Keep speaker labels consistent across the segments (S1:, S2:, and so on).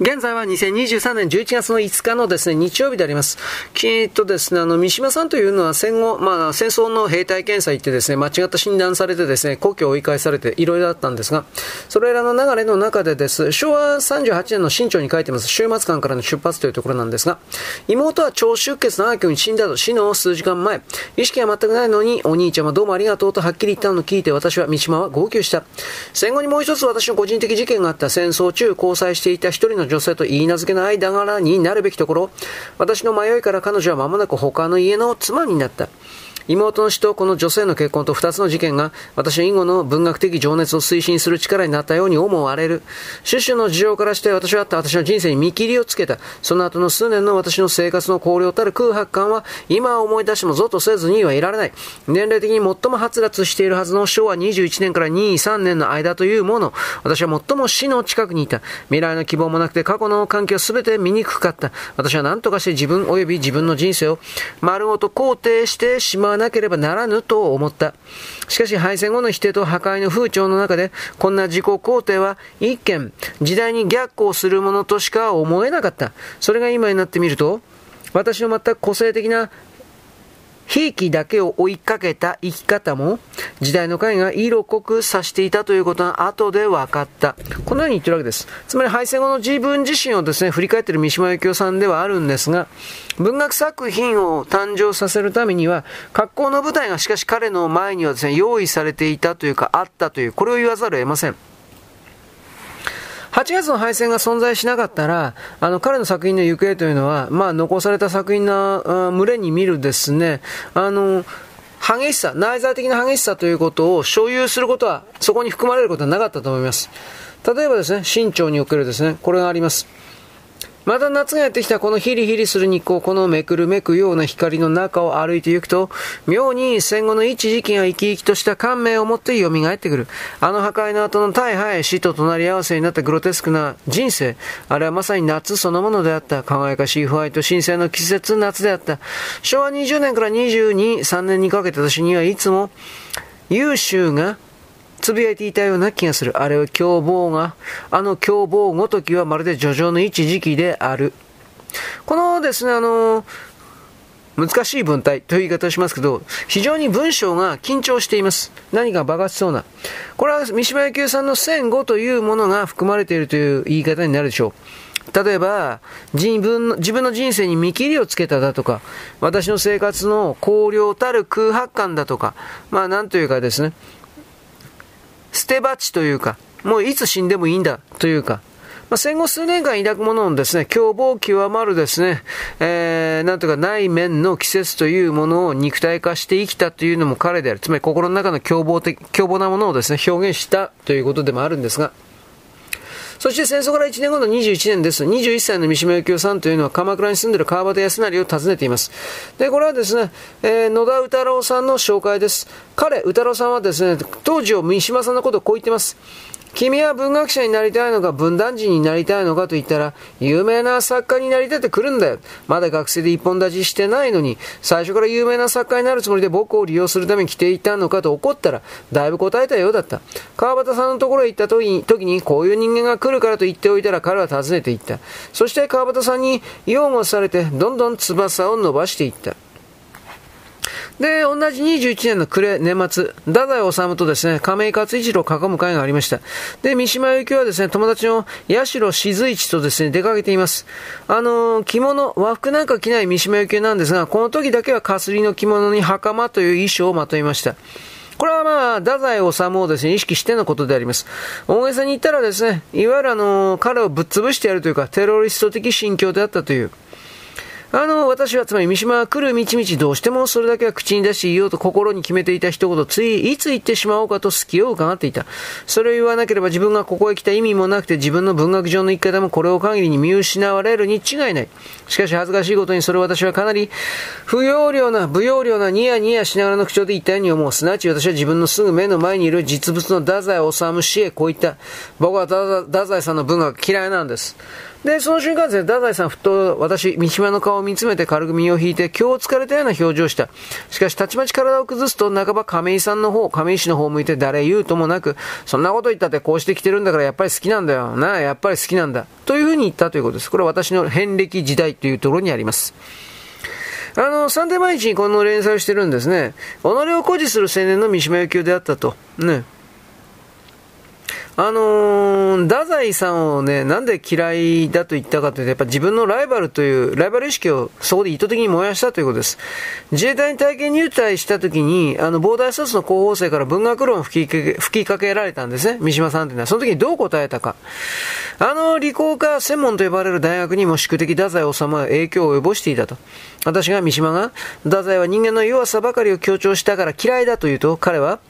S1: 現在は2023年11月の5日のですね、日曜日であります。きっとですね、あの、三島さんというのは戦後、まあ、戦争の兵隊検査行ってですね、間違った診断されてですね、故郷を追い返されていろいろあったんですが、それらの流れの中でです、昭和38年の新潮に書いてます、終末館からの出発というところなんですが、妹は腸出血の悪夢に死んだと死の数時間前、意識は全くないのに、お兄ちゃんはどうもありがとうとはっきり言ったのを聞いて、私は三島は号泣した。戦後にもう一つ私の個人的事件があった戦争中交際していた一人の女性と言い名付けの間柄になるべきところ、私の迷いから彼女は間もなく他の家の妻になった。妹の死とこの女性の結婚と二つの事件が私の以後の文学的情熱を推進する力になったように思われる。種々の事情からして私はあった私の人生に見切りをつけた。その後の数年の私の生活の荒涼たる空白感は今思い出してもぞっとせずにはいられない。年齢的に最も発達しているはずの昭和21年から23年の間というもの。私は最も死の近くにいた。未来の希望もなくて過去の環境すべて見にくかった。私は何とかして自分及び自分の人生を丸ごと肯定してしまうなければならぬと思った。しかし敗戦後の否定と破壊の風潮の中で、こんな自己肯定は一見、時代に逆行するものとしか思えなかった。それが今になってみると、私の全く個性的な兵器だけを追いかけた生き方も、時代の会が色濃く指していたということが後で分かった。このように言ってるわけです。つまり敗戦後の自分自身をですね、振り返っている三島由紀夫さんではあるんですが、文学作品を誕生させるためには、格好の舞台がしかし彼の前にはですね、用意されていたというか、あったという、これを言わざるを得ません。8月の敗戦が存在しなかったら、あの、彼の作品の行方というのは、まあ、残された作品の群れに見るですね、あの、激しさ、内在的な激しさということを所有することは、そこに含まれることはなかったと思います。例えばですね、身長におけるですね、これがあります。また夏がやってきたこのヒリヒリする日光、このめくるめくような光の中を歩いて行くと、妙に戦後の一時期が生き生きとした感銘を持って蘇ってくる。あの破壊の後の大敗死と隣り合わせになったグロテスクな人生。あれはまさに夏そのものであった。輝かしいホワイト新鮮の季節夏であった。昭和20年から22、3年にかけて私にはいつも、優秀がつぶやいていたような気がする。あれは凶暴が、あの凶暴ごときはまるで叙情の一時期である。このですね、あの、難しい文体という言い方をしますけど、非常に文章が緊張しています。何か爆発しそうな。これは三島由紀夫さんの戦後というものが含まれているという言い方になるでしょう。例えば、自分の自分の人生に見切りをつけただとか、私の生活の荒涼たる空白感だとか、まあなんというかですね、捨て鉢というか、もういつ死んでもいいんだというか、まあ、戦後数年間抱くもののですね、凶暴極まるですね、えー、なんとか内面の季節というものを肉体化して生きたというのも彼である。つまり心の中の凶暴的、凶暴なものをですね、表現したということでもあるんですが、そして戦争から1年後の21年です。21歳の三島由紀夫さんというのは鎌倉に住んでいる川端康成を訪ねています。で、これはですね、えー、野田宇太郎さんの紹介です。彼、宇太郎さんはですね、当時を三島さんのことをこう言っています。君は文学者になりたいのか文壇人になりたいのかと言ったら、有名な作家になりたって来るんだよ。まだ学生で一本立ちしてないのに、最初から有名な作家になるつもりで僕を利用するために来ていたのかと怒ったら、だいぶ答えたようだった。川端さんのところへ行った時に、時にこういう人間が来るからと言っておいたら彼は訪ねていった。そして川端さんに擁護されて、どんどん翼を伸ばしていった。で、同じ21年の暮れ、年末、太宰治とですね、亀井勝一郎を囲む会がありました。で、三島由紀夫はですね、友達の八代静一とですね、出かけています。あのー、着物、和服なんか着ない三島由紀夫なんですが、この時だけはかすりの着物に袴という衣装をまといました。これはまあ、太宰治をですね、意識してのことであります。大げさに言ったらですね、いわゆるあのー、彼をぶっ潰してやるというか、テロリスト的心境であったという。あの、私はつまり三島は来る道々どうしてもそれだけは口に出して言おうと心に決めていた一言、ついいつ言ってしまおうかと隙を伺っていた。それを言わなければ自分がここへ来た意味もなくて自分の文学上の生き方もこれを限りに見失われるに違いない。しかし恥ずかしいことにそれを私はかなり不要領な、不要領なニヤニヤしながらの口調で言ったように思う。すなわち私は自分のすぐ目の前にいる実物の太宰治氏へこう言った。僕は太宰さんの文学嫌いなんです。で、その瞬間ですね、太宰さんふっと私、三島の顔を見つめて軽く身を引いて、今日疲れたような表情をした。しかし、たちまち体を崩すと、半ば亀井さんの方、亀井氏の方を向いて誰言うともなく、そんなこと言ったってこうしてきてるんだからやっぱり好きなんだよ。なあ、やっぱり好きなんだ。というふうに言ったということです。これは私の遍歴時代というところにあります。あの、サンデー毎日にこの連載をしてるんですね。己を誇示する青年の三島由紀夫であったと。ね。あのー、太宰さんをね、なんで嫌いだと言ったかというと、やっぱ自分のライバルという、ライバル意識をそこで意図的に燃やしたということです。自衛隊に体験入隊した時に、あの、膨大卒の候補生から文学論を吹き吹きかけられたんですね、三島さんというのは。その時にどう答えたか。あの、理工科専門と呼ばれる大学にも宿敵太宰治は影響を及ぼしていたと。私が三島が、太宰は人間の弱さばかりを強調したから嫌いだと言うと、彼は、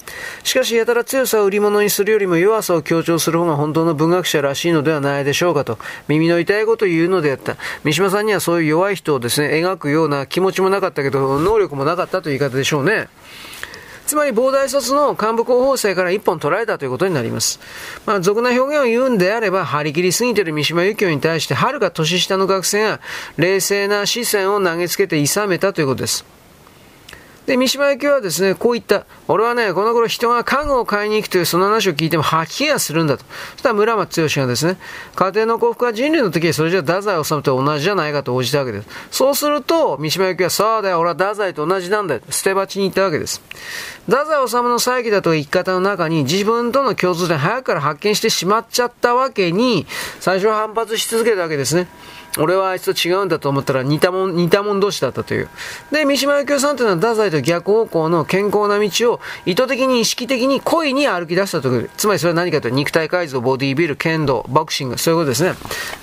S1: しかしやたら強さを売り物にするよりも弱さを強調する方が本当の文学者らしいのではないでしょうかと、耳の痛いことを言うのであった。三島さんにはそういう弱い人をですね、描くような気持ちもなかったけど、能力もなかったという言い方でしょうね。つまり、膨大卒の幹部候補生から一本取られたということになります。まあ、俗な表現を言うんであれば、張り切りすぎている三島由紀夫に対して、はるか年下の学生が冷静な視線を投げつけて諌めたということです。で、三島由紀夫はですね、こう言った。俺はね、この頃人が家具を買いに行くというその話を聞いても吐き気がするんだと。そしたら村松剛がですね、家庭の幸福は人類の時それじゃ太宰治と同じじゃないかと応じたわけです。そうすると、三島由紀夫は、そうだよ、俺は太宰と同じなんだよ。捨て鉢に行ったわけです。太宰治の再起だという生き方の中に自分との共通点早くから発見してしまっちゃったわけに、最初は反発し続けたわけですね。俺はあいつと違うんだと思ったら似たもん、似たもん同士だったという。で、三島由紀夫さんというのは太宰と逆方向の健康な道を意図的に意識的に故意に歩き出したという。つまりそれは何かというと肉体改造、ボディービル、剣道、ボクシング、そういうことですね。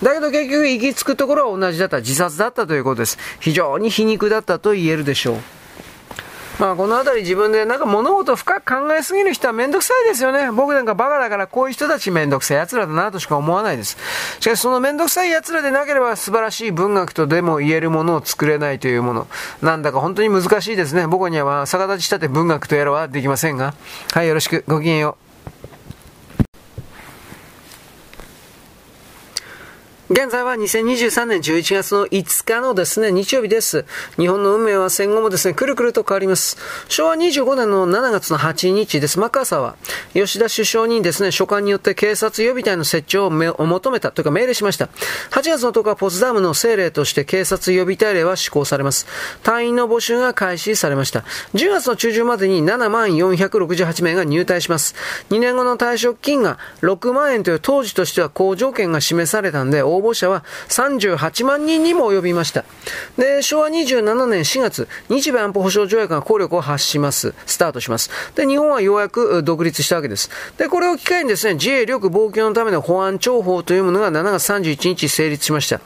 S1: だけど結局行き着くところは同じだった。自殺だったということです。非常に皮肉だったと言えるでしょう。まあこの辺り自分でなんか物事深く考えすぎる人はめんどくさいですよね。僕なんかバカだからこういう人たちめんどくさい奴らだなとしか思わないです。しかしそのめんどくさい奴らでなければ素晴らしい文学とでも言えるものを作れないというもの。なんだか本当に難しいですね。僕には逆立ちしたて文学とやらはできませんが。はい、よろしく。ごきげんよう。現在は2023年11月の5日のですね、日曜日です。日本の運命は戦後もですね、くるくると変わります。昭和25年の7月の8日です。マッカーサーは、吉田首相にですね、書簡によって警察予備隊の設置を求めたというか命令しました。8月の10日、ポツダムの政令として警察予備隊令は施行されます。隊員の募集が開始されました。10月の中旬までに7万468名が入隊します。2年後の退職金が6万円という当時としては好条件が示されたんで、応募者は38万人にも及びました。で、昭和27年4月、日米安保保障条約が効力を発します。スタートします。で、日本はようやく独立したわけです。で、これを機会にですね、自衛力防御のための保安庁法というものが7月31日成立しました。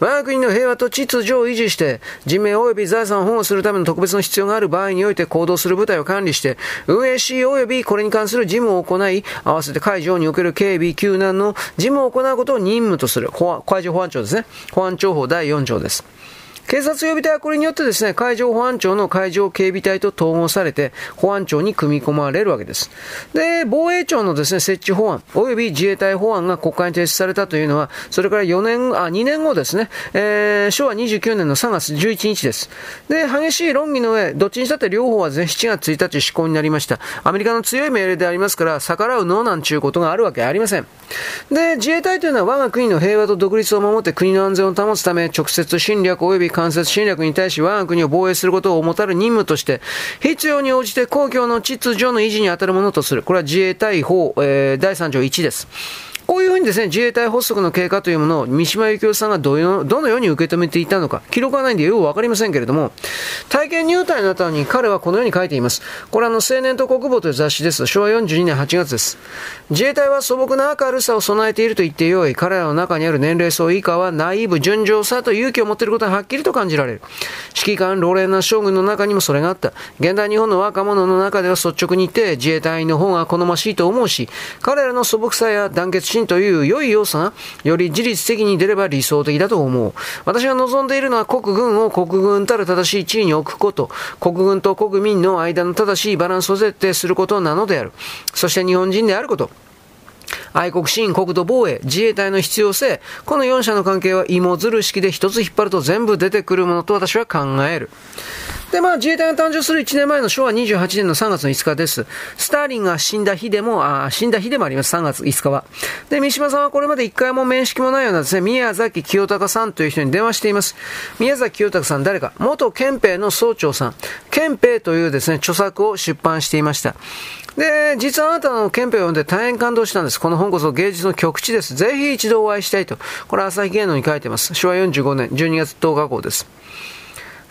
S1: 我が国の平和と秩序を維持して、人命及び財産を保護するための特別の必要がある場合において行動する部隊を管理して、運営し及びこれに関する事務を行い、合わせて海上における警備、救難の事務を行うことを任務とする。海上保安庁ですね。保安庁法第4条です。警察予備隊はこれによってですね、海上保安庁の海上警備隊と統合されて、保安庁に組み込まれるわけです。で、防衛庁のですね、設置法案、及び自衛隊法案が国会に提出されたというのは、それから4年、あ、2年後ですね、えー、昭和29年の3月11日です。で、激しい論議の上、どっちにしたって両方はですね、7月1日施行になりました。アメリカの強い命令でありますから、逆らうノーなんちゅうことがあるわけありません。で、自衛隊というのは我が国の平和と独立を守って国の安全を保つため、直接侵略及び間接侵略に対し我が国を防衛することをもたる任務として、必要に応じて公共の秩序の維持に当たるものとする。これは自衛隊法、えー、第3条1です。こういうふうにですね、自衛隊発足の経過というものを三島由紀夫さんがどどのように受け止めていたのか、記録はないんでよくわかりませんけれども、体験入隊の後に彼はこのように書いています。これはあの、青年と国防という雑誌です。昭和42年8月です。自衛隊は素朴な明るさを備えていると言ってよい。彼らの中にある年齢層以下はナイーブ、純情さと勇気を持っていることがはっきりと感じられる。指揮官、老練な将軍の中にもそれがあった。現代日本の若者の中では率直に言って自衛隊の方が好ましいと思うし、彼らの素朴さや団結心という良い要素がより自律的に出れば理想的だと思う。私が望んでいるのは国軍を国軍たる正しい地位に置くこと、国軍と国民の間の正しいバランスを設定することなのである。そして日本人であること。愛国心、国土防衛、自衛隊の必要性、この4者の関係は芋づる式で一つ引っ張ると全部出てくるものと私は考える。で、まあ、自衛隊が誕生する1年前の昭和28年の3月の5日です。スターリンが死んだ日でも、あ死んだ日でもあります、3月5日は。で、三島さんはこれまで1回も面識もないようなですね、宮崎清隆さんという人に電話しています。宮崎清隆さん誰か元憲兵の総長さん。憲兵というですね、著作を出版していました。で、実はあなたの憲兵を読んで大変感動したんです。この本こそ芸術の極致です。ぜひ一度お会いしたいと。これ朝日芸能に書いてます。昭和45年12月10日号です。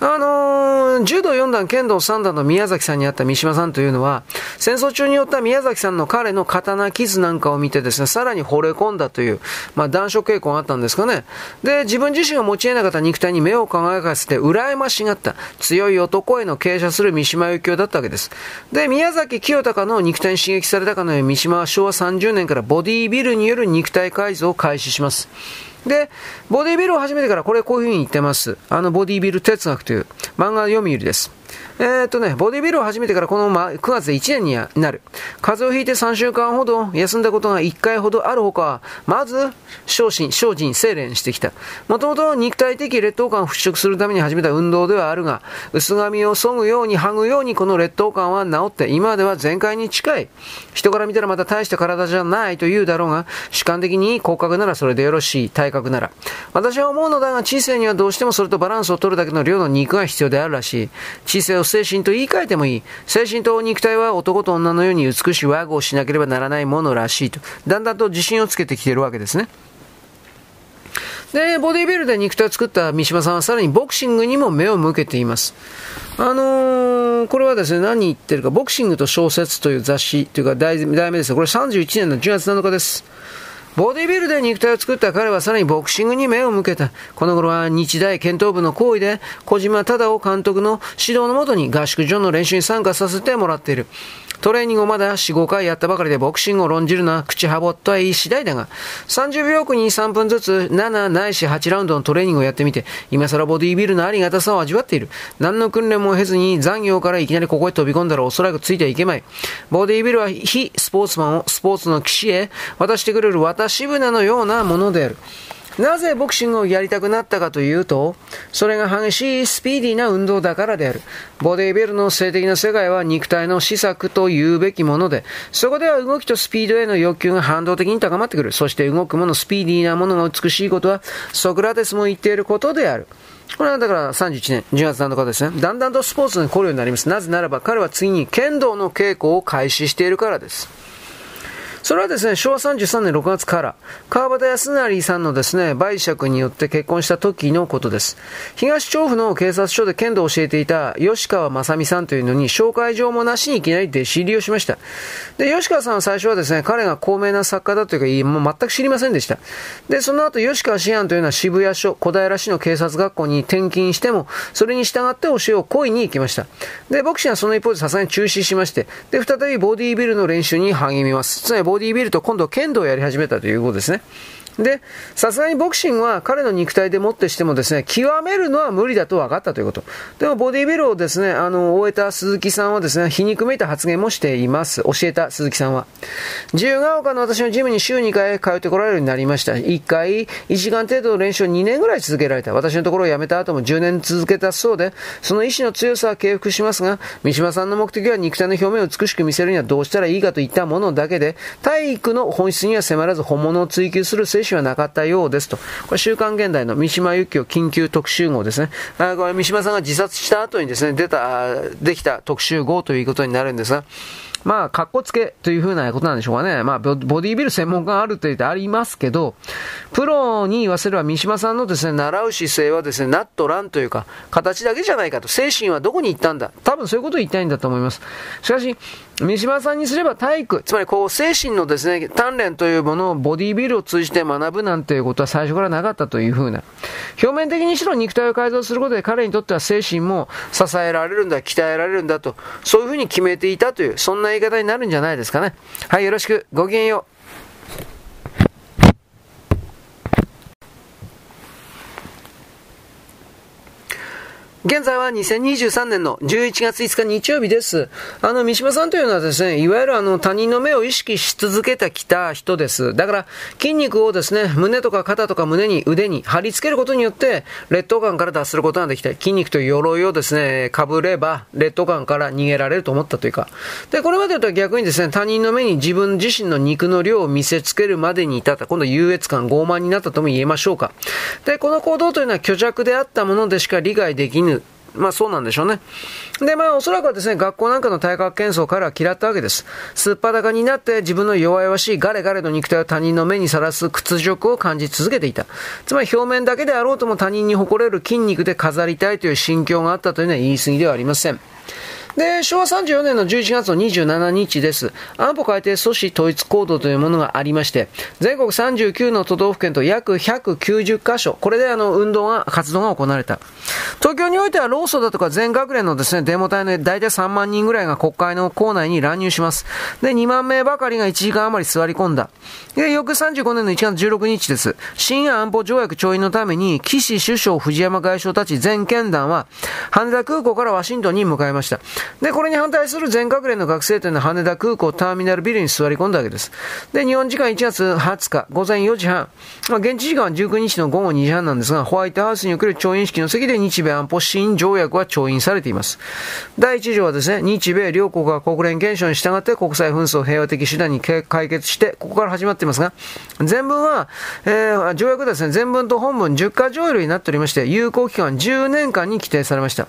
S1: あのー、柔道4段、剣道3段の宮崎さんに会った三島さんというのは、戦争中によった宮崎さんの彼の刀傷なんかを見てですね、さらに惚れ込んだという、まあ、男色傾向があったんですかね。で、自分自身が持ち得なかった肉体に目を輝かせて、羨ましがった、強い男への傾斜する三島由紀夫だったわけです。で、宮崎清隆の肉体に刺激されたかのように三島は昭和30年からボディービルによる肉体改造を開始します。で、ボディービルを始めてからこれこういうふうに言ってます。あのボディービル哲学という漫画読み売りです。えー、っとね、ボディビルを始めてからこの、ま、9月で1年になる。風邪をひいて3週間ほど休んだことが1回ほどあるほか、まず、精進、精進、精錬してきた。もともと肉体的劣等感を払拭するために始めた運動ではあるが、薄髪を削ぐように剥ぐようにこの劣等感は治って、今では全開に近い。人から見たらまた大した体じゃないと言うだろうが、主観的に骨格ならそれでよろしい、体格なら。私は思うのだが、知性にはどうしてもそれとバランスを取るだけの量の肉が必要であるらしい。知性を精神と言い換えてもいい。精神と肉体は男と女のように美しい和合しなければならないものらしいと。だんだんと自信をつけてきてるわけですね。で、ボディービルで肉体を作った三島さんはさらにボクシングにも目を向けています。あのー、これはですね、何言ってるか、ボクシングと小説という雑誌というか題名ですこれ31年の10月7日です。ボディビルで肉体を作った彼はさらにボクシングに目を向けた。この頃は日大剣闘部の行為で小島忠夫監督の指導のもとに合宿所の練習に参加させてもらっている。トレーニングをまだ4、5回やったばかりでボクシングを論じるのは口はぼっとはいい次第だが、30秒区に3分ずつ7ないし8ラウンドのトレーニングをやってみて、今更ボディビルのありがたさを味わっている。何の訓練も経ずに残業からいきなりここへ飛び込んだらおそらくついてはいけまい。ボディビルは非スポーツマンをスポーツの騎士へ渡してくれる渡し船のようなものである。なぜボクシングをやりたくなったかというと、それが激しいスピーディーな運動だからである。ボディービルの性的な世界は肉体の施策と言うべきもので、そこでは動きとスピードへの欲求が反動的に高まってくる。そして動くもの、スピーディーなものが美しいことは、ソクラテスも言っていることである。これはだから31年、10月7日ですね。だんだんとスポーツに来るようになります。なぜならば彼は次に剣道の稽古を開始しているからです。それはですね、昭和33年6月から、川端康成さんのですね、売借によって結婚した時のことです。東調布の警察署で剣道を教えていた吉川正美さんというのに、紹介状もなしにいきなり弟子入りをしました。で、吉川さんは最初はですね、彼が高名な作家だというか、もう全く知りませんでした。で、その後、吉川志安というのは渋谷署、小平市の警察学校に転勤しても、それに従って教えを恋に行きました。で、ボクシングはその一方でさすがに中止しまして、で、再びボディービルの練習に励みます。つまりボディービルと今度剣道をやり始めたということですね。で、さすがにボクシングは彼の肉体でもってしてもですね、極めるのは無理だと分かったということ。でもボディービルをですね、あの、終えた鈴木さんはですね、皮肉めいた発言もしています。教えた鈴木さんは。自由が丘の私のジムに週2回通ってこられるようになりました。1回、1時間程度の練習を2年ぐらい続けられた。私のところを辞めた後も10年続けたそうで、その意志の強さは敬服しますが、三島さんの目的は肉体の表面を美しく見せるにはどうしたらいいかといったものだけで、体育の本質には迫らず本物を追求する精神はなかったようですと。これ週刊現代の三島由紀夫緊急特集号ですね。あこれ三島さんが自殺した後にですね、出た、できた特集号ということになるんですが、まあ、格好つけというふうなことなんでしょうかね。まあ、ボディービル専門家があると言ってありますけど、プロに言わせれば三島さんのですね、習う姿勢はですね、ナットランというか、形だけじゃないかと。精神はどこに行ったんだ多分そういうことを言いたいんだと思います。しかし、三島さんにすれば体育、つまりこう、精神のですね、鍛錬というものをボディービルを通じて学ぶなんていうことは最初からなかったというふうな。表面的にしろ肉体を改造することで彼にとっては精神も支えられるんだ、鍛えられるんだと、そういうふうに決めていたという、そんな言い方になるんじゃないですかね。はい、よろしく。ごきげんよう。現在は2023年の11月5日日曜日です。あの、三島さんというのはですね、いわゆるあの、他人の目を意識し続けてきた人です。だから、筋肉をですね、胸とか肩とか胸に、腕に貼り付けることによって、劣等感から脱することができた。筋肉と鎧をですね、被れば、劣等感から逃げられると思ったというか。で、これまでとは逆にですね、他人の目に自分自身の肉の量を見せつけるまでに至った。今度優越感、傲慢になったとも言えましょうか。で、この行動というのは虚弱であったものでしか理解できぬ。まあそうなんでしょうね。で、まあおそらくはですね、学校なんかの体格検争から嫌ったわけです。すっぱだかになって自分の弱々しいガレガレの肉体を他人の目にさらす屈辱を感じ続けていた。つまり表面だけであろうとも他人に誇れる筋肉で飾りたいという心境があったというのは言い過ぎではありません。で、昭和34年の11月の27日です。安保改定阻止統一行動というものがありまして、全国39の都道府県と約190カ所、これであの、運動が、活動が行われた。東京においては労組だとか全学連のですね、デモ隊の大体3万人ぐらいが国会の構内に乱入します。で、2万名ばかりが1時間余り座り込んだ。で、翌35年の1月16日です。新安保条約調印のために、岸首相、藤山外相たち全県団は、羽田空港からワシントンに向かいました。で、これに反対する全学連の学生というのは羽田空港ターミナルビルに座り込んだわけです。で、日本時間1月20日午前4時半、まあ、現地時間は19日の午後2時半なんですが、ホワイトハウスにおける調印式の席で日米安保新条約は調印されています。第1条はですね、日米両国が国連憲章に従って国際紛争を平和的手段に解決して、ここから始まっていますが、全文は、えー、条約ですね、全文と本文10か条類になっておりまして、有効期間10年間に規定されました。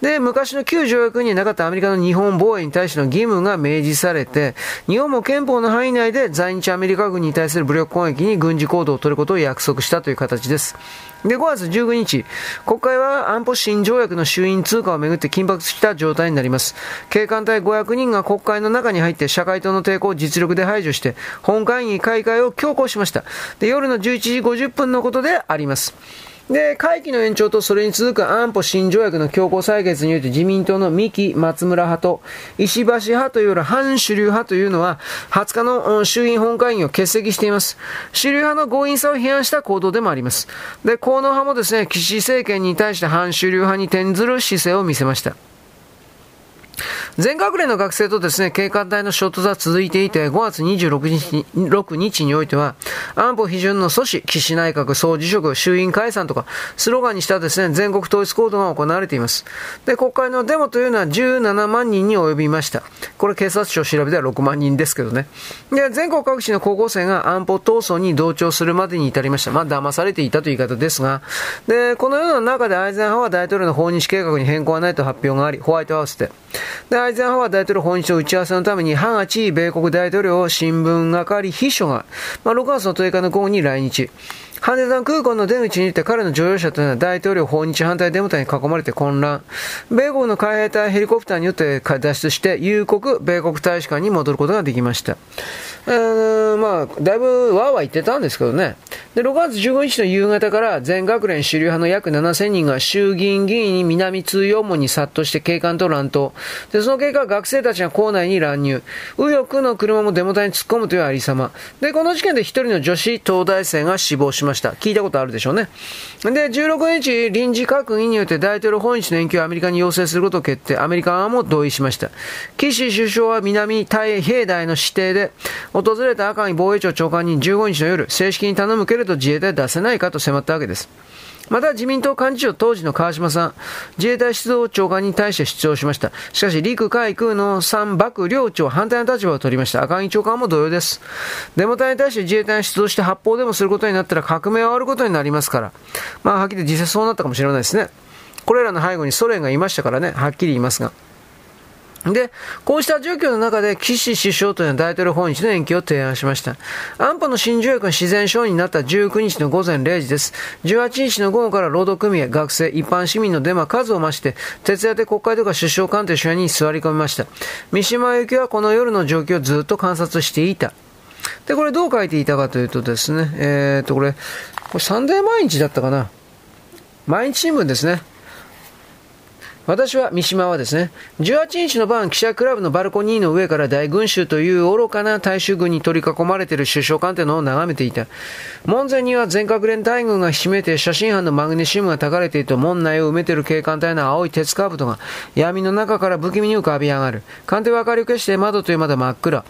S1: で、昔の旧条約になかったアメリカの日本防衛に対しての義務が明示されて、日本も憲法の範囲内で在日アメリカ軍に対する武力攻撃に軍事行動を取ることを約束したという形です。で、5月19日、国会は安保新条約の衆院通過をめぐって緊迫した状態になります。警官隊500人が国会の中に入って社会党の抵抗を実力で排除して、本会議開会を強行しました。で、夜の11時50分のことであります。で、会期の延長とそれに続く安保新条約の強行採決において自民党の三木松村派と石橋派というような反主流派というのは20日の衆院本会議を欠席しています。主流派の強引さを批判した行動でもあります。で、河野派もですね、岸政権に対して反主流派に転ずる姿勢を見せました。全学連の学生とですね、警官隊の衝突は続いていて、5月26日に ,6 日においては、安保批准の阻止、岸内閣総辞職、衆院解散とか、スローガンにしたですね、全国統一行動が行われています。で、国会のデモというのは17万人に及びました。これ警察庁調べでは6万人ですけどね。で、全国各地の高校生が安保闘争に同調するまでに至りました。まあ、騙されていたという言い方ですが、で、このような中でアイゼンハワー大統領の訪日計画に変更はないと発表があり、ホワイトハウスで。で、イゼンハワー大統領本日の打ち合わせのために、ハガチ米国大統領新聞係秘書が、まあ、6月の10日の午後に来日。羽田空港の出口に行って彼の乗用車というのは大統領訪日反対デモ隊に囲まれて混乱。米国の海兵隊ヘリコプターによって脱出して、有国米国大使館に戻ることができました。えー、まあ、だいぶわーわー言ってたんですけどね。で、6月15日の夕方から全学連主流派の約7000人が衆議院議員に南通用門に殺到して警官と乱闘。で、その結果学生たちが校内に乱入。右翼の車もデモ隊に突っ込むというありさま。で、この事件で一人の女子東大生が死亡しました。聞いたことあるでしょうね。で、16日、臨時閣議によって大統領本日の延期をアメリカに要請することを決定。アメリカ側も同意しました。岸首相は南太平大の指定で、訪れた赤木防衛庁長官に15日の夜、正式に頼むけれど自衛隊出せないかと迫ったわけです。また自民党幹事長当時の川島さん、自衛隊出動長官に対して主張しました。しかし陸海空の三幕両長反対の立場を取りました。赤木長官も同様です。デモ隊に対して自衛隊に出動して発砲でもすることになったら革命は終わることになりますから。まあはっきり実際そうなったかもしれないですね。これらの背後にソ連がいましたからね、はっきり言いますが。で、こうした状況の中で、岸首相というのは大統領訪日の延期を提案しました。安保の新条約が自然承認になった19日の午前0時です。18日の午後から労働組合、学生、一般市民のデマ数を増して、徹夜で国会とか首相官邸主演に座り込みました。三島由紀はこの夜の状況をずっと観察していた。で、これどう書いていたかというとですね、えー、っと、これ、これサンデー毎日だったかな。毎日新聞ですね。私は、三島はですね、18日の晩、記者クラブのバルコニーの上から大群衆という愚かな大衆軍に取り囲まれている首相官邸のを眺めていた。門前には全国連隊軍がひしめて写真班のマグネシウムがたかれていると門内を埋めている警官隊の青い鉄カーブトが闇の中から不気味に浮かび上がる。官邸は明かりを消して窓という窓真っ暗。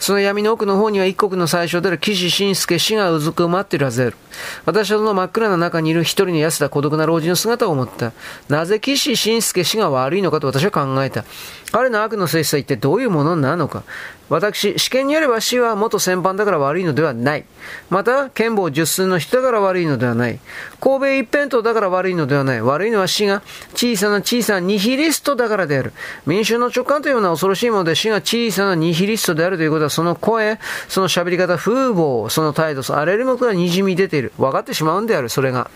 S1: その闇の奥の方には一国の最初である岸信介氏がうずくまっているはずである。私はその真っ暗な中にいる一人の痩せた孤独な老人の姿を思った。なぜ岸信介死が悪いのかと私は考えた。彼の悪の性質は一体どういうものなのか。私、試験によれば死は元戦犯だから悪いのではない。また、剣法十数の人だから悪いのではない。神戸一辺倒だから悪いのではない。悪いのは死が小さな小さなニヒリストだからである。民衆の直感というような恐ろしいもので死が小さなニヒリストであるということは、その声、その喋り方、風貌、その態度、あらゆるものがにじみ出ている。分かってしまうんである、それが。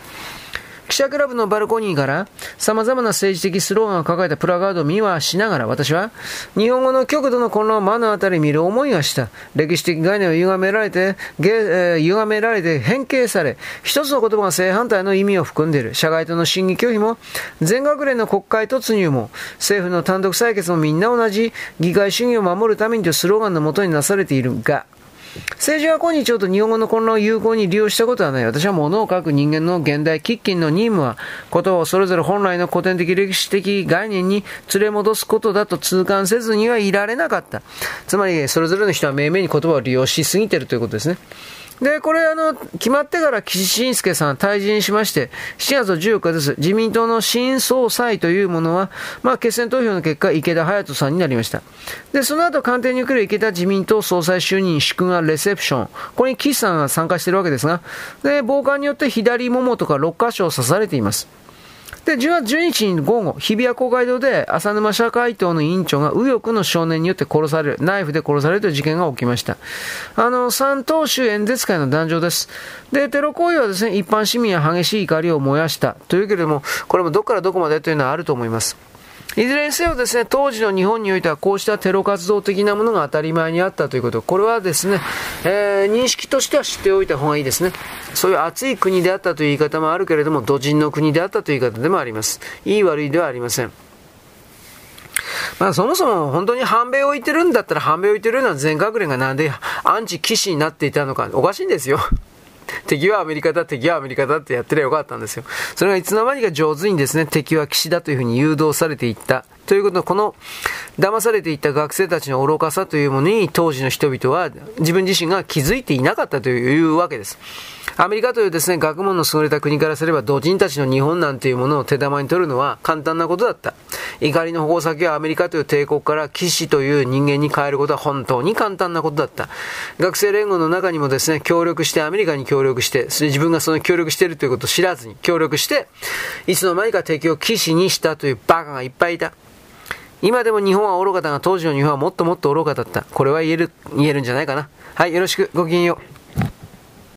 S1: 記者クラブのバルコニーから様々な政治的スローガンを抱えたプラガードを見はしながら私は日本語の極度の混乱を目の当たり見る思いがした。歴史的概念を歪められて、えー、歪められて変形され、一つの言葉が正反対の意味を含んでいる。社外との審議拒否も、全学連の国会突入も、政府の単独採決もみんな同じ議会主義を守るためにというスローガンのもとになされているが、政治は今日ょっと日本語の混乱を有効に利用したことはない。私は物を書く人間の現代喫緊の任務は、言葉をそれぞれ本来の古典的歴史的概念に連れ戻すことだと痛感せずにはいられなかった。つまり、それぞれの人は命名に言葉を利用しすぎているということですね。で、これ、あの、決まってから岸信介さん退陣しまして、7月14日です。自民党の新総裁というものは、まあ、決選投票の結果、池田隼人さんになりました。で、その後、官邸に来る池田自民党総裁就任祝賀レセプション。これに岸さんが参加しているわけですが、で、傍観によって左ももとか6箇所を刺されています。で、10月12日午後、日比谷公会堂で浅沼社会党の委員長が右翼の少年によって殺される、ナイフで殺されるという事件が起きました。あの、三党首演説会の壇上です。で、テロ行為はですね、一般市民は激しい怒りを燃やしたというけれども、これもどこからどこまでというのはあると思います。いずれにせよですね、当時の日本においてはこうしたテロ活動的なものが当たり前にあったということ、これはですね、えー、認識としては知っておいた方がいいですね。そういう熱い国であったという言い方もあるけれども、土人の国であったという言い方でもあります。いい悪いではありません。まあそもそも本当に反米を言ってるんだったら反米を言ってるような全学連がなんでアンチ騎士になっていたのかおかしいんですよ。敵はアメリカだ、敵はアメリカだってやってりゃよかったんですよ。それがいつの間にか上手にですね、敵は岸だというふうに誘導されていった。ということで、この騙されていった学生たちの愚かさというものに当時の人々は自分自身が気づいていなかったというわけです。アメリカというですね、学問の優れた国からすれば、土人たちの日本なんていうものを手玉に取るのは簡単なことだった。怒りの矛先はアメリカという帝国から騎士という人間に変えることは本当に簡単なことだった。学生連合の中にもですね、協力して、アメリカに協力して、それ自分がその協力しているということを知らずに協力して、いつの間にか敵を騎士にしたというバカがいっぱいいた。今でも日本は愚かだが、当時の日本はもっともっと愚かだった。これは言える、言えるんじゃないかな。はい、よろしく、ごきげんよう。